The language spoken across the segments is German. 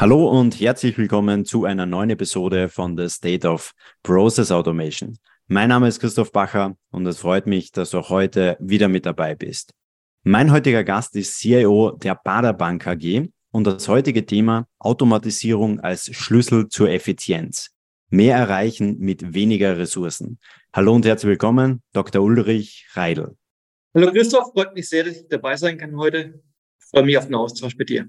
Hallo und herzlich willkommen zu einer neuen Episode von The State of Process Automation. Mein Name ist Christoph Bacher und es freut mich, dass du auch heute wieder mit dabei bist. Mein heutiger Gast ist CIO der Bader Bank AG und das heutige Thema Automatisierung als Schlüssel zur Effizienz. Mehr erreichen mit weniger Ressourcen. Hallo und herzlich willkommen, Dr. Ulrich Reidel. Hallo Christoph, freut mich sehr, dass ich dabei sein kann heute. Ich freue mich auf den Austausch mit dir.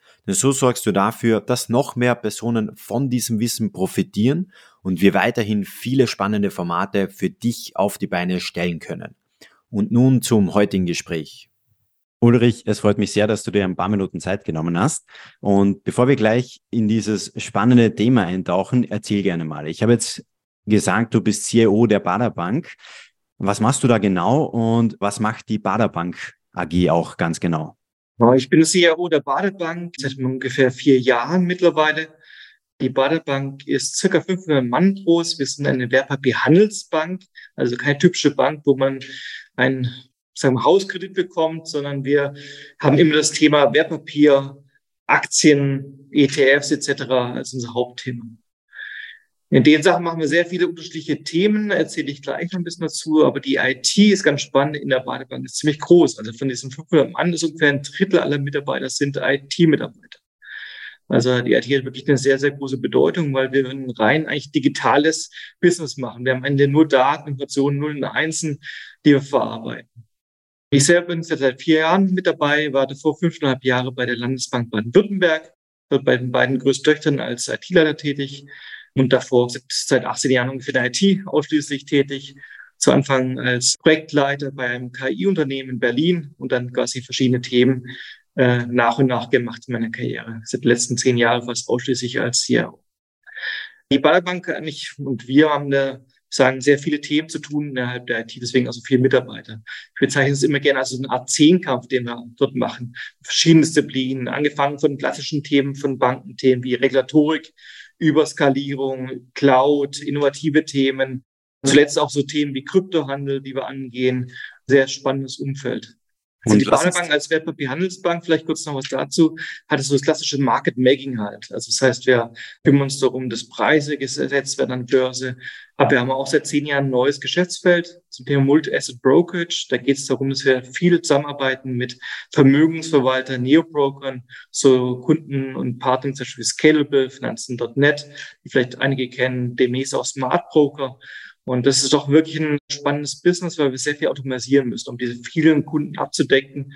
Denn so sorgst du dafür, dass noch mehr Personen von diesem Wissen profitieren und wir weiterhin viele spannende Formate für dich auf die Beine stellen können. Und nun zum heutigen Gespräch. Ulrich, es freut mich sehr, dass du dir ein paar Minuten Zeit genommen hast. Und bevor wir gleich in dieses spannende Thema eintauchen, erzähl gerne mal. Ich habe jetzt gesagt, du bist CEO der Bader Bank. Was machst du da genau und was macht die Bader Bank AG auch ganz genau? Ich bin CEO der Badebank seit ungefähr vier Jahren mittlerweile. Die Badebank ist circa 500 Mann groß. Wir sind eine Wertpapierhandelsbank, also keine typische Bank, wo man einen sagen wir, Hauskredit bekommt, sondern wir haben immer das Thema Wertpapier, Aktien, ETFs etc. als unser Hauptthema. In den Sachen machen wir sehr viele unterschiedliche Themen, erzähle ich gleich noch ein bisschen dazu, aber die IT ist ganz spannend in der Badebank, ist ziemlich groß. Also von diesen 500 Mann ist ungefähr ein Drittel aller Mitarbeiter sind IT-Mitarbeiter. Also die IT hat wirklich eine sehr, sehr große Bedeutung, weil wir ein rein eigentlich digitales Business machen. Wir haben am Ende nur Daten, Informationen, Nullen und Einsen, die wir verarbeiten. Ich selber bin seit vier Jahren mit dabei, war davor fünfeinhalb Jahre bei der Landesbank Baden-Württemberg, dort bei den beiden größten Töchtern als IT-Leiter tätig und davor seit 18 Jahren ungefähr in der IT ausschließlich tätig. Zu Anfang als Projektleiter bei einem KI-Unternehmen in Berlin und dann quasi verschiedene Themen äh, nach und nach gemacht in meiner Karriere. Seit den letzten zehn Jahren fast ausschließlich als CEO. Die Baderbank eigentlich und wir haben da sagen, sehr viele Themen zu tun innerhalb der IT, deswegen also viele Mitarbeiter. Ich bezeichne es immer gerne als eine Art Zehnkampf, den wir dort machen. Verschiedene Disziplinen, angefangen von klassischen Themen, von Bankenthemen wie Regulatorik, Überskalierung, Cloud, innovative Themen. Zuletzt auch so Themen wie Kryptohandel, die wir angehen. Sehr spannendes Umfeld. Also die Baderbank als Wertpapierhandelsbank, vielleicht kurz noch was dazu, hat es so das klassische Market Making halt. Also das heißt, wir kümmern uns darum, dass Preise gesetzt werden an Börse. Aber wir haben auch seit zehn Jahren ein neues Geschäftsfeld zum Thema Multi-Asset Brokerage. Da geht es darum, dass wir viel zusammenarbeiten mit Vermögensverwaltern, Neobrokern, so Kunden und Partnern, zum Beispiel Scalable, Finanzen.net, die vielleicht einige kennen, demnächst auch Smart Broker. Und das ist doch wirklich ein spannendes Business, weil wir sehr viel automatisieren müssen, um diese vielen Kunden abzudecken.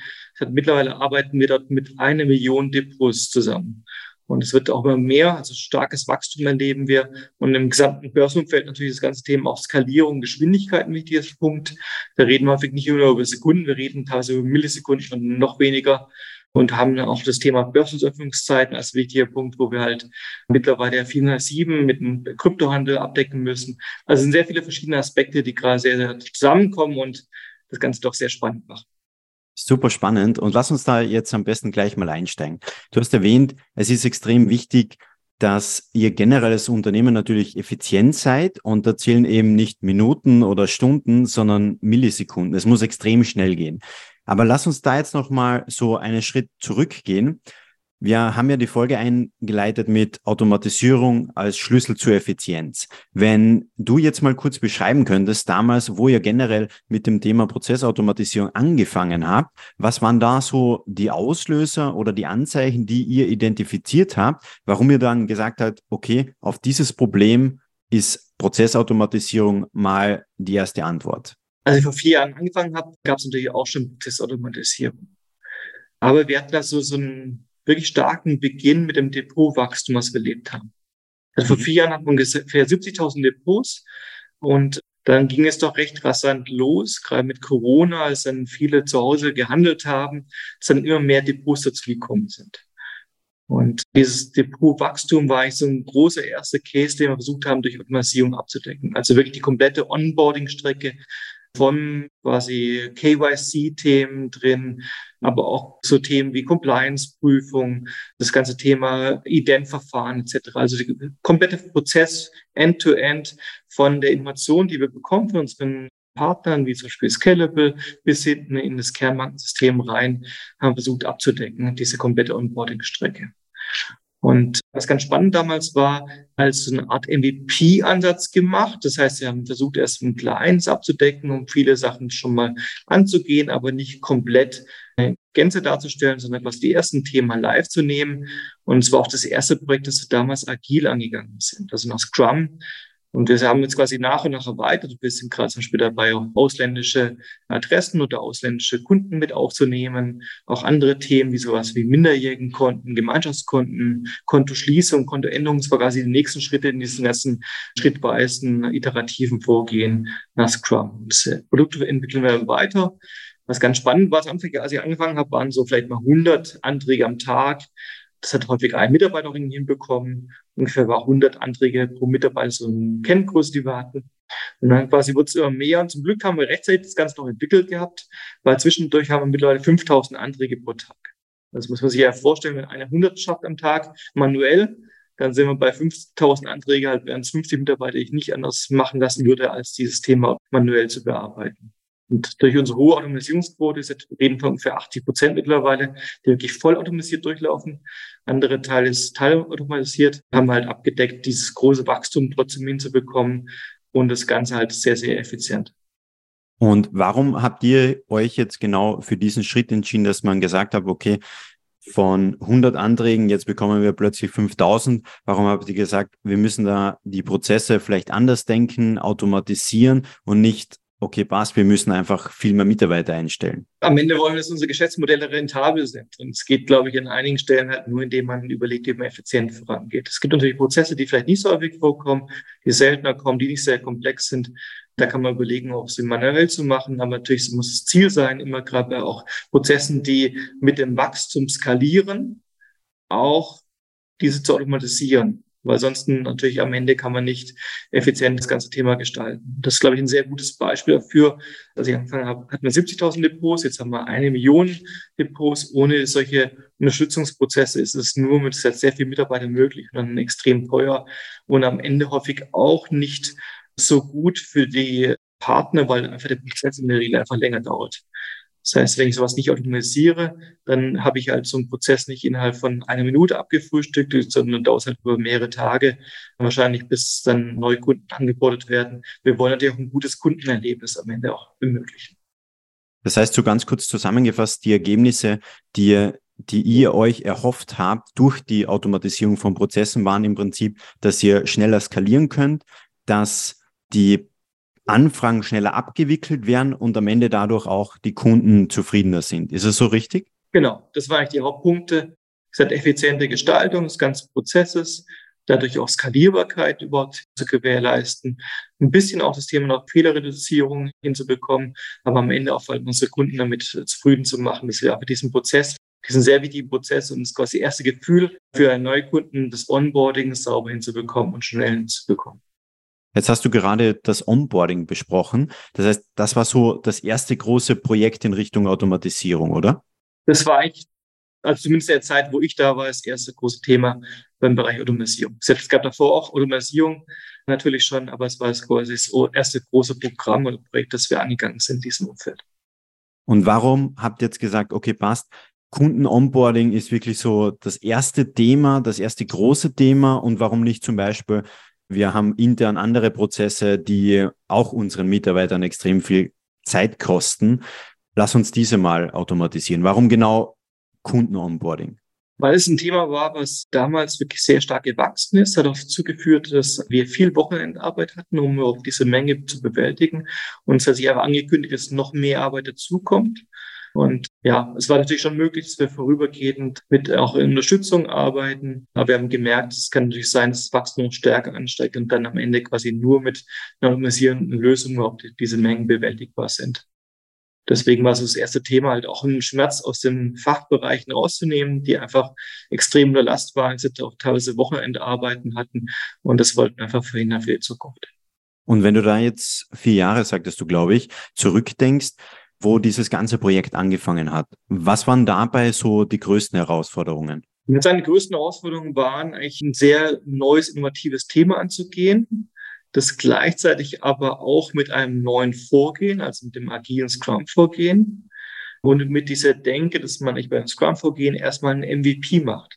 Mittlerweile arbeiten wir dort mit einer Million Depots zusammen. Und es wird auch immer mehr, also starkes Wachstum erleben wir. Und im gesamten Börsenumfeld natürlich das ganze Thema auch Skalierung, Geschwindigkeit ein wichtiger Punkt. Da reden wir häufig nicht nur über Sekunden, wir reden teilweise über Millisekunden und noch weniger und haben auch das Thema Börsenöffnungszeiten als wichtiger Punkt, wo wir halt mittlerweile ja 407 mit dem Kryptohandel abdecken müssen. Also sind sehr viele verschiedene Aspekte, die gerade sehr, sehr zusammenkommen und das Ganze doch sehr spannend machen. Super spannend. Und lass uns da jetzt am besten gleich mal einsteigen. Du hast erwähnt, es ist extrem wichtig, dass ihr generell als Unternehmen natürlich effizient seid und da zählen eben nicht Minuten oder Stunden, sondern Millisekunden. Es muss extrem schnell gehen. Aber lass uns da jetzt nochmal so einen Schritt zurückgehen. Wir haben ja die Folge eingeleitet mit Automatisierung als Schlüssel zur Effizienz. Wenn du jetzt mal kurz beschreiben könntest, damals, wo ihr generell mit dem Thema Prozessautomatisierung angefangen habt, was waren da so die Auslöser oder die Anzeichen, die ihr identifiziert habt, warum ihr dann gesagt habt, okay, auf dieses Problem ist Prozessautomatisierung mal die erste Antwort? Als ich vor vier Jahren angefangen habe, gab es natürlich auch schon Prozessautomatisierung. Aber wir hatten da so, so einen wirklich starken Beginn mit dem Depotwachstum, was wir erlebt haben. Also vor mhm. vier Jahren hatten wir ungefähr 70.000 Depots und dann ging es doch recht rasant los, gerade mit Corona, als dann viele zu Hause gehandelt haben, dass dann immer mehr Depots dazugekommen sind. Und dieses Depotwachstum war eigentlich so ein großer erster Case, den wir versucht haben, durch Automatisierung abzudecken. Also wirklich die komplette Onboarding-Strecke von quasi KYC-Themen drin, aber auch so Themen wie Compliance-Prüfung, das ganze Thema Ident-Verfahren etc. Also der komplette Prozess end-to-end -end von der Information, die wir bekommen von unseren Partnern, wie zum Beispiel Scalable, bis hinten in das Kernbankensystem rein, haben versucht abzudecken, diese komplette Onboarding-Strecke. Und was ganz spannend damals war, als so eine Art MVP-Ansatz gemacht. Das heißt, sie haben versucht, erst ein Kleines abzudecken, um viele Sachen schon mal anzugehen, aber nicht komplett eine Gänze darzustellen, sondern etwas die ersten Themen live zu nehmen. Und es war auch das erste Projekt, das wir damals agil angegangen sind. Also nach Scrum und wir haben jetzt quasi nach und nach erweitert. Wir sind gerade zum Beispiel dabei, auch ausländische Adressen oder ausländische Kunden mit aufzunehmen. Auch andere Themen wie sowas wie Minderjährigenkonten, Gemeinschaftskonten, Kontoschließung, Kontoänderung. Das war quasi die nächsten Schritte in diesen ganzen schrittweisen, iterativen Vorgehen nach Scrum. Das äh, Produkt entwickeln wir weiter. Was ganz spannend war, als ich angefangen habe, waren so vielleicht mal 100 Anträge am Tag. Das hat häufig ein Mitarbeiter hinbekommen. Ungefähr war 100 Anträge pro Mitarbeiter, so eine Kenngröße, die wir hatten. Und dann quasi wurde es immer mehr. Und zum Glück haben wir rechtzeitig das Ganze noch entwickelt gehabt, weil zwischendurch haben wir mittlerweile 5000 Anträge pro Tag. Das muss man sich ja vorstellen, wenn einer 100 schafft am Tag manuell, dann sind wir bei 5000 Anträge, halt wären es 50 Mitarbeiter, die ich nicht anders machen lassen würde, als dieses Thema manuell zu bearbeiten. Und durch unsere hohe Automatisierungsquote, wir reden von ungefähr 80 Prozent mittlerweile, die wirklich vollautomatisiert durchlaufen. Andere Teile ist teilautomatisiert, haben halt abgedeckt, dieses große Wachstum trotzdem hinzubekommen und das Ganze halt sehr, sehr effizient. Und warum habt ihr euch jetzt genau für diesen Schritt entschieden, dass man gesagt hat, okay, von 100 Anträgen, jetzt bekommen wir plötzlich 5000. Warum habt ihr gesagt, wir müssen da die Prozesse vielleicht anders denken, automatisieren und nicht okay, passt, wir müssen einfach viel mehr Mitarbeiter einstellen. Am Ende wollen wir, dass unsere Geschäftsmodelle rentabel sind. Und es geht, glaube ich, an einigen Stellen halt nur, indem man überlegt, wie man effizient vorangeht. Es gibt natürlich Prozesse, die vielleicht nicht so häufig vorkommen, die seltener kommen, die nicht sehr komplex sind. Da kann man überlegen, ob sie manuell zu machen. Aber natürlich muss das Ziel sein, immer gerade bei auch Prozessen, die mit dem Wachstum skalieren, auch diese zu automatisieren weil sonst natürlich am Ende kann man nicht effizient das ganze Thema gestalten. Das ist, glaube ich, ein sehr gutes Beispiel dafür. Als ich angefangen habe, hatten wir 70.000 Depots, jetzt haben wir eine Million Depots. Ohne solche Unterstützungsprozesse ist es nur mit sehr viel Mitarbeitern möglich und dann extrem teuer und am Ende häufig auch nicht so gut für die Partner, weil einfach der Prozess in der Regel einfach länger dauert. Das heißt, wenn ich sowas nicht automatisiere, dann habe ich halt so einen Prozess nicht innerhalb von einer Minute abgefrühstückt, sondern dauert halt über mehrere Tage, wahrscheinlich bis dann neue Kunden angebordet werden. Wir wollen natürlich auch ein gutes Kundenerlebnis am Ende auch ermöglichen. Das heißt, so ganz kurz zusammengefasst, die Ergebnisse, die die ihr euch erhofft habt durch die Automatisierung von Prozessen, waren im Prinzip, dass ihr schneller skalieren könnt, dass die Anfragen schneller abgewickelt werden und am Ende dadurch auch die Kunden zufriedener sind. Ist es so richtig? Genau, das waren eigentlich die Hauptpunkte. Es hat effiziente Gestaltung des ganzen Prozesses, dadurch auch Skalierbarkeit überhaupt zu gewährleisten, ein bisschen auch das Thema noch Fehlerreduzierung hinzubekommen, aber am Ende auch unsere Kunden damit zufrieden zu machen, dass wir einfach diesen Prozess, diesen sehr wichtigen Prozess und das quasi erste Gefühl für einen Neukunden, das Onboarding sauber hinzubekommen und schnell hinzubekommen. Jetzt hast du gerade das Onboarding besprochen. Das heißt, das war so das erste große Projekt in Richtung Automatisierung, oder? Das war eigentlich, also zumindest der Zeit, wo ich da war, das erste große Thema beim Bereich Automatisierung. Es gab davor auch Automatisierung natürlich schon, aber es war das, quasi das erste große Programm oder Projekt, das wir angegangen sind in diesem Umfeld. Und warum habt ihr jetzt gesagt, okay, passt, Kunden-Onboarding ist wirklich so das erste Thema, das erste große Thema und warum nicht zum Beispiel wir haben intern andere Prozesse, die auch unseren Mitarbeitern extrem viel Zeit kosten. Lass uns diese mal automatisieren. Warum genau Kunden-Onboarding? Weil es ein Thema war, was damals wirklich sehr stark gewachsen ist, hat dazu geführt, dass wir viel Wochenendarbeit hatten, um auch diese Menge zu bewältigen. Und es hat sich aber angekündigt, dass noch mehr Arbeit dazukommt. Und ja, es war natürlich schon möglich, dass wir vorübergehend mit auch Unterstützung arbeiten. Aber wir haben gemerkt, es kann natürlich sein, dass das Wachstum stärker ansteigt und dann am Ende quasi nur mit einer automatisierenden Lösung überhaupt diese Mengen bewältigbar sind. Deswegen war so das erste Thema halt auch einen Schmerz aus den Fachbereichen rauszunehmen, die einfach extrem unter Last waren, sind auch teilweise Wochenendarbeiten hatten und das wollten wir einfach verhindern für die Zukunft. Und wenn du da jetzt vier Jahre, sagtest du, glaube ich, zurückdenkst, wo dieses ganze Projekt angefangen hat, was waren dabei so die größten Herausforderungen? Mit seinen größten Herausforderungen waren eigentlich ein sehr neues, innovatives Thema anzugehen, das gleichzeitig aber auch mit einem neuen Vorgehen, also mit dem agilen Scrum-Vorgehen und mit dieser Denke, dass man nicht beim Scrum-Vorgehen erstmal ein MVP macht.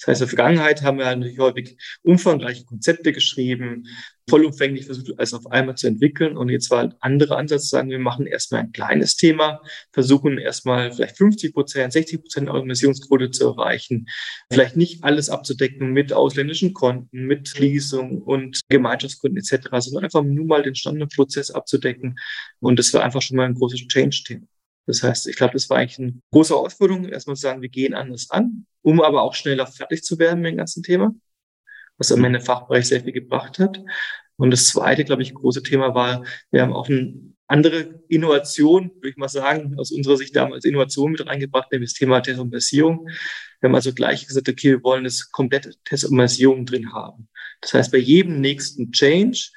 Das heißt, in der Vergangenheit haben wir natürlich häufig umfangreiche Konzepte geschrieben, vollumfänglich versucht, alles auf einmal zu entwickeln. Und jetzt war ein anderer Ansatz, sagen wir machen erstmal ein kleines Thema, versuchen erstmal vielleicht 50 Prozent, 60 Prozent Organisationsquote zu erreichen, vielleicht nicht alles abzudecken mit ausländischen Konten, mit Schließung und Gemeinschaftskunden etc., sondern einfach nur mal den Standardprozess abzudecken. Und das war einfach schon mal ein großes Change-Thema. Das heißt, ich glaube, das war eigentlich eine große Herausforderung, erstmal zu sagen, wir gehen anders an, um aber auch schneller fertig zu werden mit dem ganzen Thema, was am Ende Fachbereich sehr viel gebracht hat. Und das zweite, glaube ich, große Thema war, wir haben auch eine andere Innovation, würde ich mal sagen, aus unserer Sicht damals Innovation mit reingebracht, nämlich das Thema Testautomatisierung. Wir haben also gleich gesagt, okay, wir wollen das komplette Testautomatisierung drin haben. Das heißt, bei jedem nächsten Change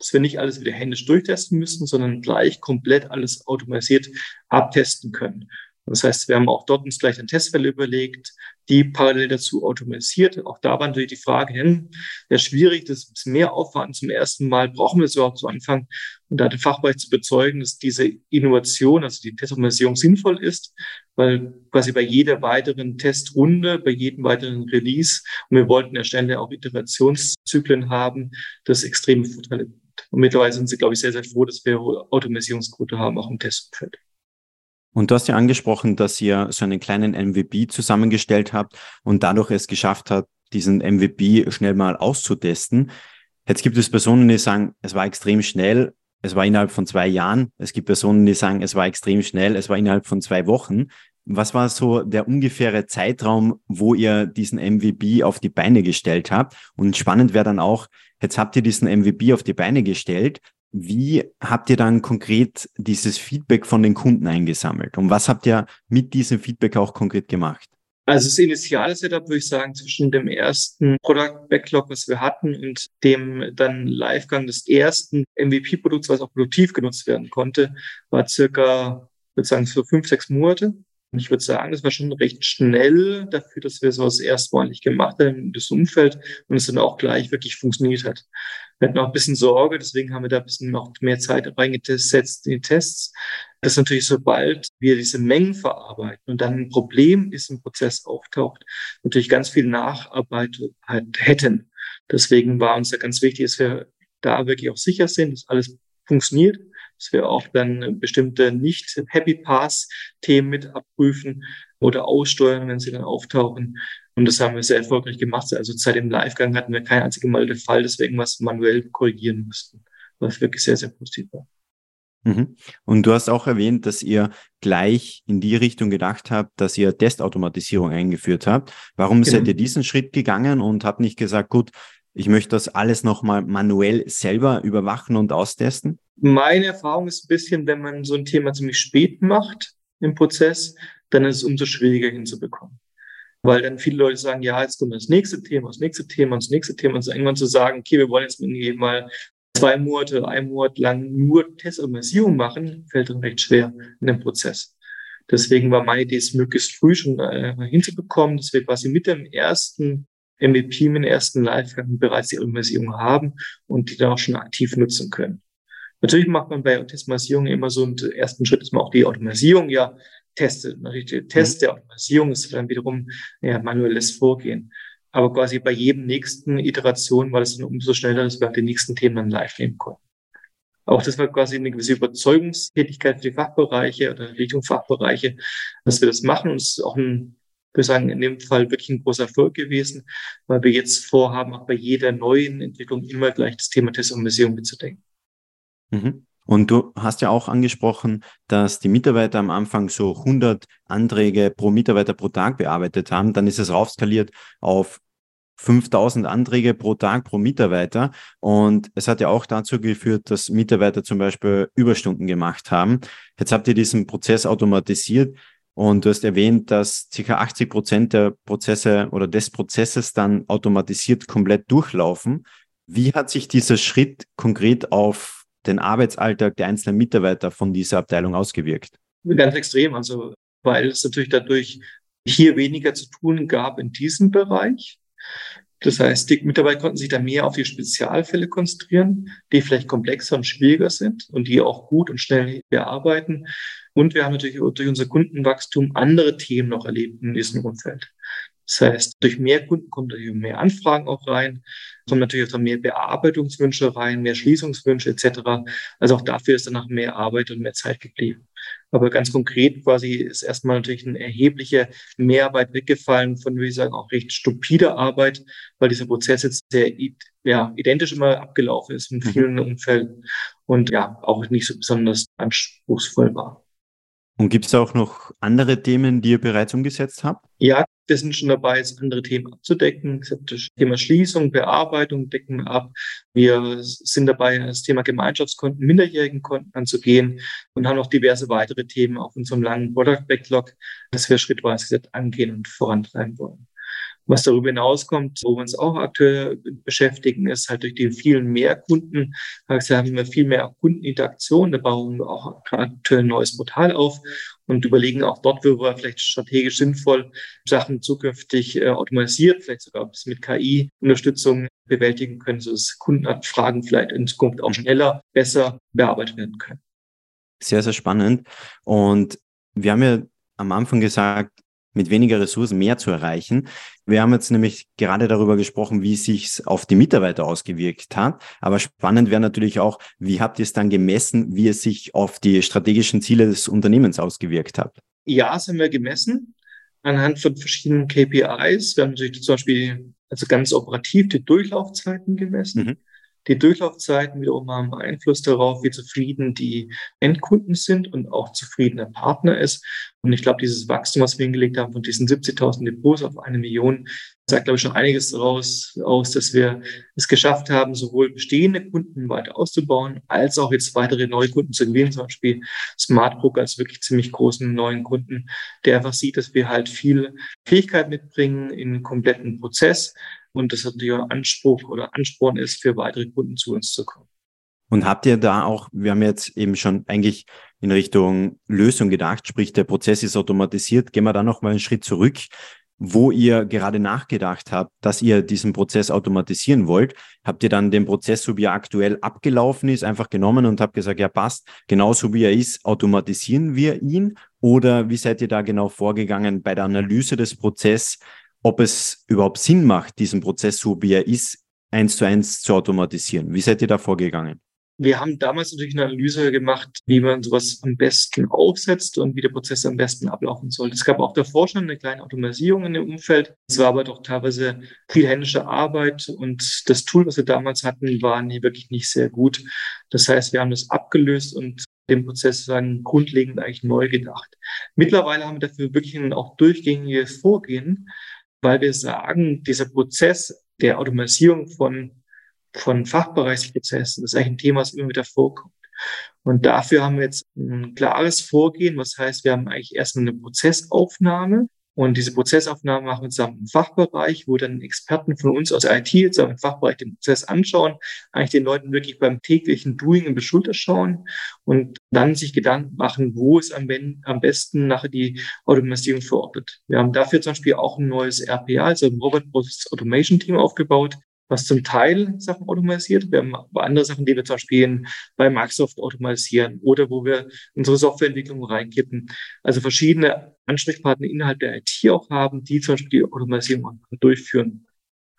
dass wir nicht alles wieder händisch durchtesten müssen, sondern gleich komplett alles automatisiert abtesten können. Das heißt, wir haben auch dort uns gleich eine Testfälle überlegt, die parallel dazu automatisiert. Auch da war natürlich die Frage, hm, ja, schwierig, das ist mehr Aufwand zum ersten Mal, brauchen wir es überhaupt zu Anfang? Und da den Fachbereich zu bezeugen, dass diese Innovation, also die Testautomatisierung sinnvoll ist, weil quasi bei jeder weiteren Testrunde, bei jedem weiteren Release, und wir wollten ja ständig auch Iterationszyklen haben, das extreme Vorteile und mittlerweile sind sie, glaube ich, sehr, sehr froh, dass wir Automatisierungsquote haben, auch im Testumfeld. Und du hast ja angesprochen, dass ihr so einen kleinen MVP zusammengestellt habt und dadurch es geschafft habt, diesen MVP schnell mal auszutesten. Jetzt gibt es Personen, die sagen, es war extrem schnell, es war innerhalb von zwei Jahren. Es gibt Personen, die sagen, es war extrem schnell, es war innerhalb von zwei Wochen. Was war so der ungefähre Zeitraum, wo ihr diesen MVP auf die Beine gestellt habt? Und spannend wäre dann auch, jetzt habt ihr diesen MVP auf die Beine gestellt. Wie habt ihr dann konkret dieses Feedback von den Kunden eingesammelt? Und was habt ihr mit diesem Feedback auch konkret gemacht? Also das initiale Setup würde ich sagen, zwischen dem ersten Product Backlog, was wir hatten, und dem dann Livegang des ersten MVP-Produkts, was auch produktiv genutzt werden konnte, war circa, würde sagen, so fünf, sechs Monate. Und ich würde sagen, das war schon recht schnell dafür, dass wir sowas erstmalig gemacht haben, das Umfeld und es dann auch gleich wirklich funktioniert hat. Wir hatten auch ein bisschen Sorge, deswegen haben wir da ein bisschen noch mehr Zeit reingesetzt in die Tests. dass natürlich, sobald wir diese Mengen verarbeiten und dann ein Problem ist im Prozess auftaucht, natürlich ganz viel Nacharbeit halt hätten. Deswegen war uns da ganz wichtig, dass wir da wirklich auch sicher sind, dass alles funktioniert dass wir auch dann bestimmte nicht Happy Pass Themen mit abprüfen oder aussteuern, wenn sie dann auftauchen. Und das haben wir sehr erfolgreich gemacht. Also seit dem Livegang hatten wir kein einziges Mal den Fall, dass wir irgendwas manuell korrigieren mussten, was wirklich sehr, sehr positiv war. Mhm. Und du hast auch erwähnt, dass ihr gleich in die Richtung gedacht habt, dass ihr Testautomatisierung eingeführt habt. Warum genau. seid ihr diesen Schritt gegangen und habt nicht gesagt, gut, ich möchte das alles nochmal manuell selber überwachen und austesten? Meine Erfahrung ist ein bisschen, wenn man so ein Thema ziemlich spät macht im Prozess, dann ist es umso schwieriger hinzubekommen. Weil dann viele Leute sagen, ja, jetzt kommt das nächste Thema, das nächste Thema, das nächste Thema. Und so irgendwann zu sagen, okay, wir wollen jetzt mal zwei Monate, ein Monat lang nur Testautomatisierung machen, fällt dann recht schwer in dem Prozess. Deswegen war meine Idee, es möglichst früh schon äh, hinzubekommen, dass wir quasi mit dem ersten MVP, mit dem ersten Live-Gang bereits die Automatisierung haben und die dann auch schon aktiv nutzen können. Natürlich macht man bei Automatisierung immer so einen ersten Schritt, dass man auch die Automatisierung ja testet. Natürlich der Test mhm. der Automatisierung ist dann wiederum ja, manuelles Vorgehen. Aber quasi bei jedem nächsten Iteration war das dann umso schneller, dass wir die nächsten Themen dann live nehmen konnten. Auch das war quasi eine gewisse Überzeugungstätigkeit für die Fachbereiche oder Richtung Fachbereiche, dass wir das machen. Und es ist auch ein, wir sagen, in dem Fall wirklich ein großer Erfolg gewesen, weil wir jetzt vorhaben, auch bei jeder neuen Entwicklung immer gleich das Thema Testautomatisierung mitzudenken. Mhm. Und du hast ja auch angesprochen, dass die Mitarbeiter am Anfang so 100 Anträge pro Mitarbeiter pro Tag bearbeitet haben. Dann ist es raufskaliert auf 5000 Anträge pro Tag pro Mitarbeiter. Und es hat ja auch dazu geführt, dass Mitarbeiter zum Beispiel Überstunden gemacht haben. Jetzt habt ihr diesen Prozess automatisiert. Und du hast erwähnt, dass ca. 80 Prozent der Prozesse oder des Prozesses dann automatisiert komplett durchlaufen. Wie hat sich dieser Schritt konkret auf den Arbeitsalltag der einzelnen Mitarbeiter von dieser Abteilung ausgewirkt? Ganz extrem. Also, weil es natürlich dadurch hier weniger zu tun gab in diesem Bereich. Das heißt, die Mitarbeiter konnten sich da mehr auf die Spezialfälle konzentrieren, die vielleicht komplexer und schwieriger sind und die auch gut und schnell bearbeiten. Und wir haben natürlich durch unser Kundenwachstum andere Themen noch erlebt in diesem Umfeld. Das heißt, durch mehr Kunden kommen natürlich mehr Anfragen auch rein, kommen natürlich auch mehr Bearbeitungswünsche rein, mehr Schließungswünsche etc. Also auch dafür ist danach mehr Arbeit und mehr Zeit geblieben. Aber ganz konkret quasi ist erstmal natürlich eine erhebliche Mehrarbeit weggefallen von, würde ich sagen, auch recht stupider Arbeit, weil dieser Prozess jetzt sehr ja, identisch immer abgelaufen ist in mhm. vielen Umfällen und ja, auch nicht so besonders anspruchsvoll war. Und gibt es auch noch andere Themen, die ihr bereits umgesetzt habt? Ja, wir sind schon dabei, andere Themen abzudecken. Das Thema Schließung, Bearbeitung decken wir ab. Wir sind dabei, das Thema Gemeinschaftskonten, Minderjährigenkonten anzugehen und haben noch diverse weitere Themen auf unserem langen Product Backlog, das wir schrittweise angehen und vorantreiben wollen. Was darüber hinauskommt, wo wir uns auch aktuell beschäftigen, ist halt durch die vielen mehr Kunden, also haben wir viel mehr Kundeninteraktion. Da bauen wir auch aktuell ein neues Portal auf und überlegen auch dort, wo wir vielleicht strategisch sinnvoll Sachen zukünftig äh, automatisiert, vielleicht sogar mit KI-Unterstützung bewältigen können, sodass Kundenanfragen vielleicht in Zukunft auch mhm. schneller, besser bearbeitet werden können. Sehr, sehr spannend. Und wir haben ja am Anfang gesagt, mit weniger Ressourcen mehr zu erreichen. Wir haben jetzt nämlich gerade darüber gesprochen, wie sich auf die Mitarbeiter ausgewirkt hat. Aber spannend wäre natürlich auch, wie habt ihr es dann gemessen, wie es sich auf die strategischen Ziele des Unternehmens ausgewirkt hat? Ja, es haben wir gemessen anhand von verschiedenen KPIs. Wir haben natürlich zum Beispiel also ganz operativ die Durchlaufzeiten gemessen. Mhm. Die Durchlaufzeiten wiederum haben Einfluss darauf, wie zufrieden die Endkunden sind und auch zufriedener Partner ist. Und ich glaube, dieses Wachstum, was wir hingelegt haben von diesen 70.000 Depots auf eine Million, sagt, glaube ich, schon einiges daraus aus, dass wir es geschafft haben, sowohl bestehende Kunden weiter auszubauen, als auch jetzt weitere neue Kunden zu gewinnen, zum Beispiel Smartbook als wirklich ziemlich großen neuen Kunden, der einfach sieht, dass wir halt viel Fähigkeit mitbringen in kompletten Prozess, und das natürlich auch Anspruch oder Ansporn ist, für weitere Kunden zu uns zu kommen. Und habt ihr da auch, wir haben jetzt eben schon eigentlich in Richtung Lösung gedacht, sprich der Prozess ist automatisiert, gehen wir da noch mal einen Schritt zurück, wo ihr gerade nachgedacht habt, dass ihr diesen Prozess automatisieren wollt. Habt ihr dann den Prozess, so wie er aktuell abgelaufen ist, einfach genommen und habt gesagt, ja passt, genauso wie er ist, automatisieren wir ihn? Oder wie seid ihr da genau vorgegangen bei der Analyse des Prozesses? Ob es überhaupt Sinn macht, diesen Prozess so wie er ist, eins zu eins zu automatisieren. Wie seid ihr da vorgegangen? Wir haben damals natürlich eine Analyse gemacht, wie man sowas am besten aufsetzt und wie der Prozess am besten ablaufen soll. Es gab auch davor schon eine kleine Automatisierung in dem Umfeld. Es war aber doch teilweise viel händische Arbeit und das Tool, was wir damals hatten, war nie, wirklich nicht sehr gut. Das heißt, wir haben das abgelöst und den Prozess dann grundlegend eigentlich neu gedacht. Mittlerweile haben wir dafür wirklich ein auch durchgängiges Vorgehen, weil wir sagen, dieser Prozess der Automatisierung von, von Fachbereichsprozessen ist eigentlich ein Thema, das immer wieder vorkommt. Und dafür haben wir jetzt ein klares Vorgehen, was heißt, wir haben eigentlich erstmal eine Prozessaufnahme, und diese Prozessaufnahmen machen wir zusammen im Fachbereich, wo dann Experten von uns aus der IT zusammen im Fachbereich den Prozess anschauen, eigentlich den Leuten wirklich beim täglichen Doing in die Schulter schauen und dann sich Gedanken machen, wo es am, am besten nachher die Automatisierung verordnet. Wir haben dafür zum Beispiel auch ein neues RPA, also ein Robot Process Automation Team aufgebaut, was zum Teil Sachen automatisiert. Wir haben aber andere Sachen, die wir zum Beispiel bei Microsoft automatisieren oder wo wir unsere Softwareentwicklung reinkippen. Also verschiedene Ansprechpartner innerhalb der IT auch haben, die zum Beispiel die Automatisierung durchführen.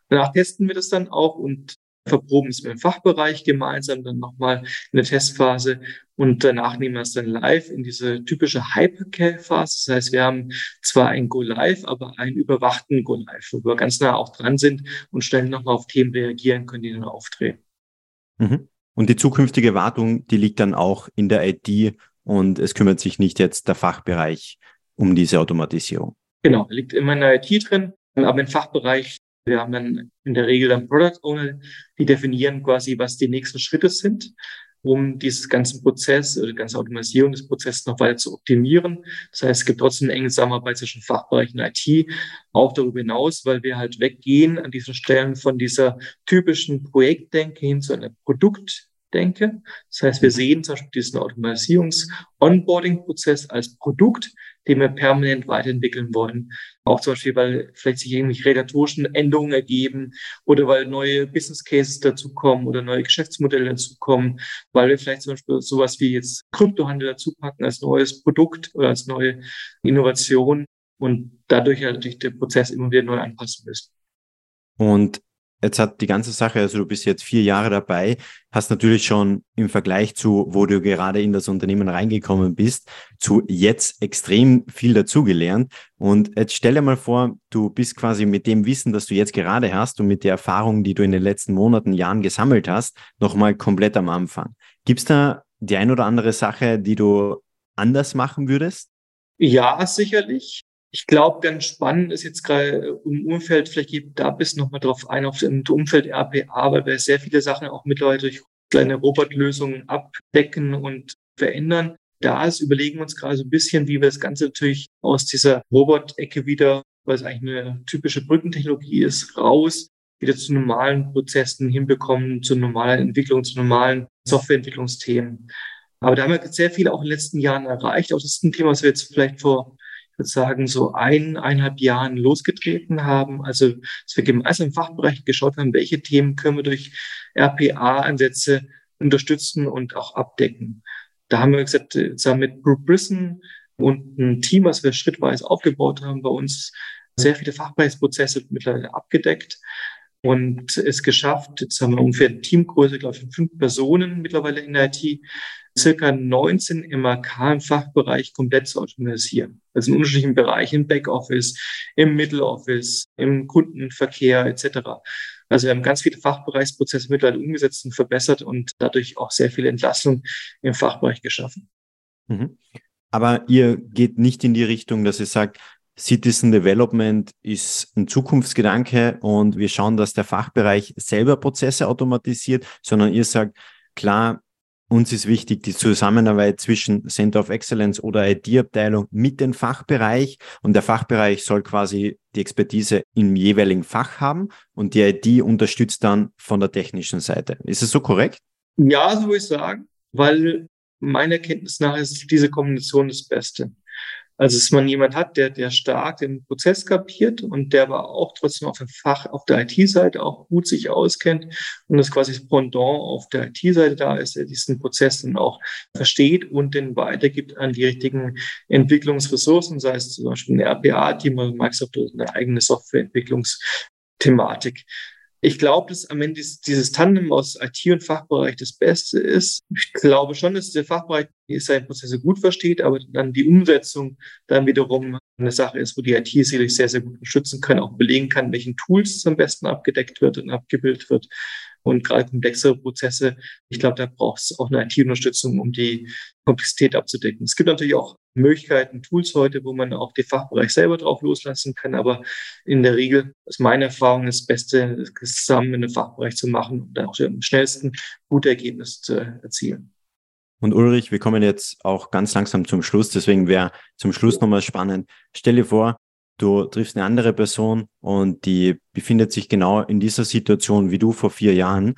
Danach testen wir das dann auch und verproben es mit dem Fachbereich gemeinsam, dann nochmal in der Testphase und danach nehmen wir es dann live in diese typische Hypercare-Phase. Das heißt, wir haben zwar ein Go-Live, aber einen überwachten Go-Live, wo wir ganz nah auch dran sind und schnell nochmal auf Themen reagieren können, die dann auftreten. Mhm. Und die zukünftige Wartung, die liegt dann auch in der IT und es kümmert sich nicht jetzt der Fachbereich um diese Automatisierung. Genau, liegt immer in der IT drin, aber im Fachbereich Wir haben dann in der Regel dann Product Owner, die definieren quasi, was die nächsten Schritte sind, um dieses ganze Prozess oder die ganze Automatisierung des Prozesses noch weiter zu optimieren. Das heißt, es gibt trotzdem eine enge Zusammenarbeit zwischen Fachbereichen IT, auch darüber hinaus, weil wir halt weggehen an diesen Stellen von dieser typischen Projektdenke hin zu einer Produkt denke. Das heißt, wir sehen zum Beispiel diesen Automatisierungs-Onboarding-Prozess als Produkt, den wir permanent weiterentwickeln wollen. Auch zum Beispiel, weil vielleicht sich irgendwelche regulatorischen Änderungen ergeben oder weil neue Business Cases dazukommen oder neue Geschäftsmodelle dazukommen, weil wir vielleicht zum Beispiel sowas wie jetzt Kryptohandel dazupacken als neues Produkt oder als neue Innovation und dadurch natürlich der Prozess immer wieder neu anpassen müssen. Und Jetzt hat die ganze Sache, also du bist jetzt vier Jahre dabei, hast natürlich schon im Vergleich zu, wo du gerade in das Unternehmen reingekommen bist, zu jetzt extrem viel dazugelernt. Und jetzt stell dir mal vor, du bist quasi mit dem Wissen, das du jetzt gerade hast und mit der Erfahrung, die du in den letzten Monaten, Jahren gesammelt hast, nochmal komplett am Anfang. Gibt es da die ein oder andere Sache, die du anders machen würdest? Ja, sicherlich. Ich glaube, ganz spannend ist jetzt gerade im Umfeld, vielleicht geht da bis noch mal drauf ein, auf dem Umfeld RPA, weil wir sehr viele Sachen auch mittlerweile durch kleine Robotlösungen abdecken und verändern. Da ist, überlegen wir uns gerade so ein bisschen, wie wir das Ganze natürlich aus dieser Robot-Ecke wieder, weil es eigentlich eine typische Brückentechnologie ist, raus, wieder zu normalen Prozessen hinbekommen, zu normalen Entwicklungen, zu normalen Softwareentwicklungsthemen. Aber da haben wir sehr viel auch in den letzten Jahren erreicht. Auch das ist ein Thema, was wir jetzt vielleicht vor würde sagen, so ein, eineinhalb Jahren losgetreten haben. Also, dass wir gemeinsam im Fachbereich geschaut haben, welche Themen können wir durch RPA-Ansätze unterstützen und auch abdecken. Da haben wir gesagt, zusammen mit Brooke Brisson und ein Team, was wir schrittweise aufgebaut haben, bei uns sehr viele Fachbereichsprozesse mittlerweile abgedeckt und es geschafft, jetzt haben wir ungefähr eine Teamgröße, glaube ich, fünf Personen mittlerweile in der IT, circa 19 MAK im Fachbereich komplett zu automatisieren. Also in unterschiedlichen Bereichen, im Backoffice, im Middle Office, im Kundenverkehr etc. Also wir haben ganz viele Fachbereichsprozesse mittlerweile umgesetzt und verbessert und dadurch auch sehr viele Entlassungen im Fachbereich geschaffen. Mhm. Aber ihr geht nicht in die Richtung, dass ihr sagt, Citizen Development ist ein Zukunftsgedanke und wir schauen, dass der Fachbereich selber Prozesse automatisiert, sondern ihr sagt, klar, uns ist wichtig die Zusammenarbeit zwischen Center of Excellence oder IT-Abteilung mit dem Fachbereich und der Fachbereich soll quasi die Expertise im jeweiligen Fach haben und die IT unterstützt dann von der technischen Seite. Ist es so korrekt? Ja, so würde ich sagen, weil meiner Kenntnis nach ist diese Kombination das Beste. Also, dass man jemand hat, der, der stark den Prozess kapiert und der aber auch trotzdem auf dem Fach, auf der IT-Seite auch gut sich auskennt und das quasi das Pendant auf der IT-Seite da ist, der diesen Prozess dann auch versteht und den weitergibt an die richtigen Entwicklungsressourcen, sei es zum Beispiel ein RPA-Team oder Microsoft oder eine eigene Softwareentwicklungsthematik. Ich glaube, dass am Ende dieses Tandem aus IT und Fachbereich das Beste ist. Ich glaube schon, dass der Fachbereich seine Prozesse gut versteht, aber dann die Umsetzung dann wiederum eine Sache ist, wo die IT sicherlich sehr, sehr gut unterstützen kann, auch belegen kann, welchen Tools am besten abgedeckt wird und abgebildet wird und gerade komplexere Prozesse. Ich glaube, da braucht es auch eine IT-Unterstützung, um die Komplexität abzudecken. Es gibt natürlich auch Möglichkeiten, Tools heute, wo man auch den Fachbereich selber drauf loslassen kann. Aber in der Regel ist meine Erfahrung das Beste, zusammen in einem Fachbereich zu machen und dann auch am schnellsten gute Ergebnisse zu erzielen. Und Ulrich, wir kommen jetzt auch ganz langsam zum Schluss. Deswegen wäre zum Schluss nochmal spannend. Stell dir vor, du triffst eine andere Person und die befindet sich genau in dieser Situation wie du vor vier Jahren.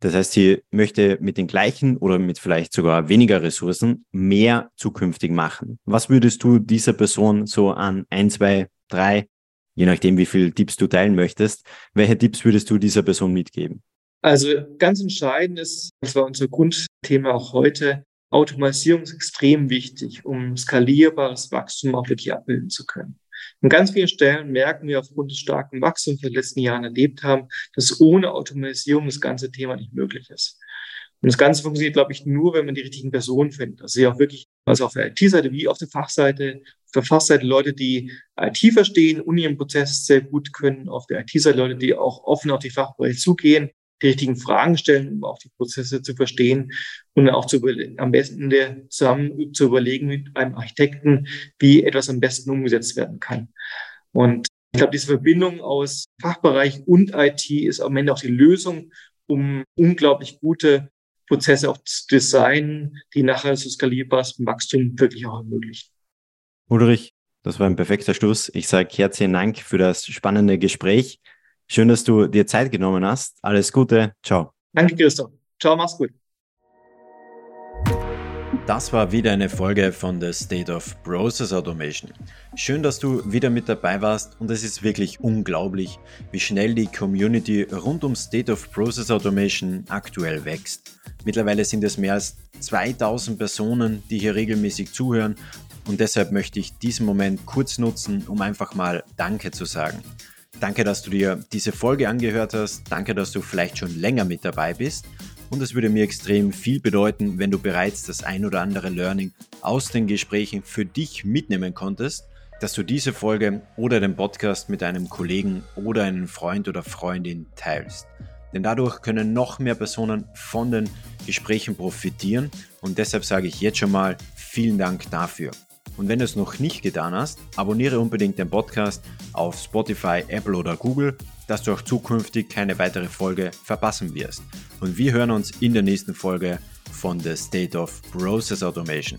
Das heißt, sie möchte mit den gleichen oder mit vielleicht sogar weniger Ressourcen mehr zukünftig machen. Was würdest du dieser Person so an ein, zwei, drei, je nachdem, wie viel Tipps du teilen möchtest, welche Tipps würdest du dieser Person mitgeben? Also ganz entscheidend ist, das war unser Grundthema auch heute, Automatisierung ist extrem wichtig, um skalierbares Wachstum auch wirklich abbilden zu können. An ganz vielen Stellen merken wir aufgrund des starken Wachstums, wir in den letzten Jahren erlebt haben, dass ohne Automatisierung das ganze Thema nicht möglich ist. Und das Ganze funktioniert, glaube ich, nur, wenn man die richtigen Personen findet. Also ja auch wirklich, also auf der IT-Seite wie auf der Fachseite, auf der Fachseite Leute, die IT verstehen und ihren Prozess sehr gut können, auf der IT-Seite Leute, die auch offen auf die Fachbereiche zugehen richtigen Fragen stellen, um auch die Prozesse zu verstehen und auch zu am besten zusammen zu überlegen mit einem Architekten, wie etwas am besten umgesetzt werden kann. Und Ich glaube, diese Verbindung aus Fachbereich und IT ist am Ende auch die Lösung, um unglaublich gute Prozesse auch zu designen, die nachher so skalierbares Wachstum wirklich auch ermöglichen. Ulrich, das war ein perfekter Schluss. Ich sage herzlichen Dank für das spannende Gespräch. Schön, dass du dir Zeit genommen hast. Alles Gute. Ciao. Danke, Christoph. Ciao, mach's gut. Das war wieder eine Folge von The State of Process Automation. Schön, dass du wieder mit dabei warst und es ist wirklich unglaublich, wie schnell die Community rund um State of Process Automation aktuell wächst. Mittlerweile sind es mehr als 2000 Personen, die hier regelmäßig zuhören und deshalb möchte ich diesen Moment kurz nutzen, um einfach mal Danke zu sagen. Danke, dass du dir diese Folge angehört hast. Danke, dass du vielleicht schon länger mit dabei bist. Und es würde mir extrem viel bedeuten, wenn du bereits das ein oder andere Learning aus den Gesprächen für dich mitnehmen konntest, dass du diese Folge oder den Podcast mit einem Kollegen oder einem Freund oder Freundin teilst. Denn dadurch können noch mehr Personen von den Gesprächen profitieren und deshalb sage ich jetzt schon mal vielen Dank dafür. Und wenn du es noch nicht getan hast, abonniere unbedingt den Podcast auf Spotify, Apple oder Google, dass du auch zukünftig keine weitere Folge verpassen wirst. Und wir hören uns in der nächsten Folge von The State of Process Automation.